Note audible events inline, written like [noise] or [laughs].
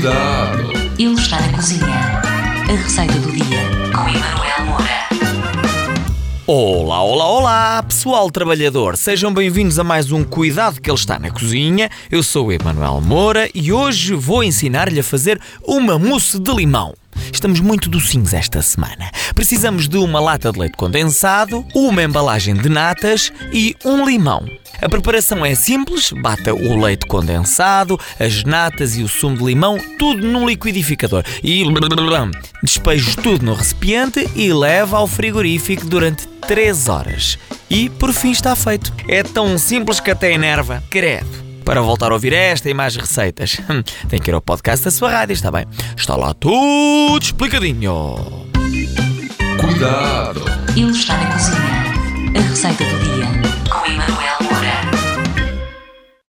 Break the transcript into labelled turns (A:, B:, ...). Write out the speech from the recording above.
A: Cuidado!
B: Ele está na cozinha. A receita do dia com Emanuel Moura.
C: Olá, olá, olá, pessoal trabalhador, sejam bem-vindos a mais um Cuidado que ele está na cozinha. Eu sou o Emanuel Moura e hoje vou ensinar-lhe a fazer uma mousse de limão. Estamos muito docinhos esta semana. Precisamos de uma lata de leite condensado, uma embalagem de natas e um limão. A preparação é simples: bata o leite condensado, as natas e o sumo de limão, tudo num liquidificador e [laughs] despejo tudo no recipiente e leva ao frigorífico durante 3 horas. E por fim está feito. É tão simples que até enerva. Credo. Para voltar a ouvir esta e mais receitas, tem que ir ao podcast da sua rádio, está bem? Está lá tudo explicadinho.
A: Cuidado!
B: Ele está na cozinha. A receita do dia com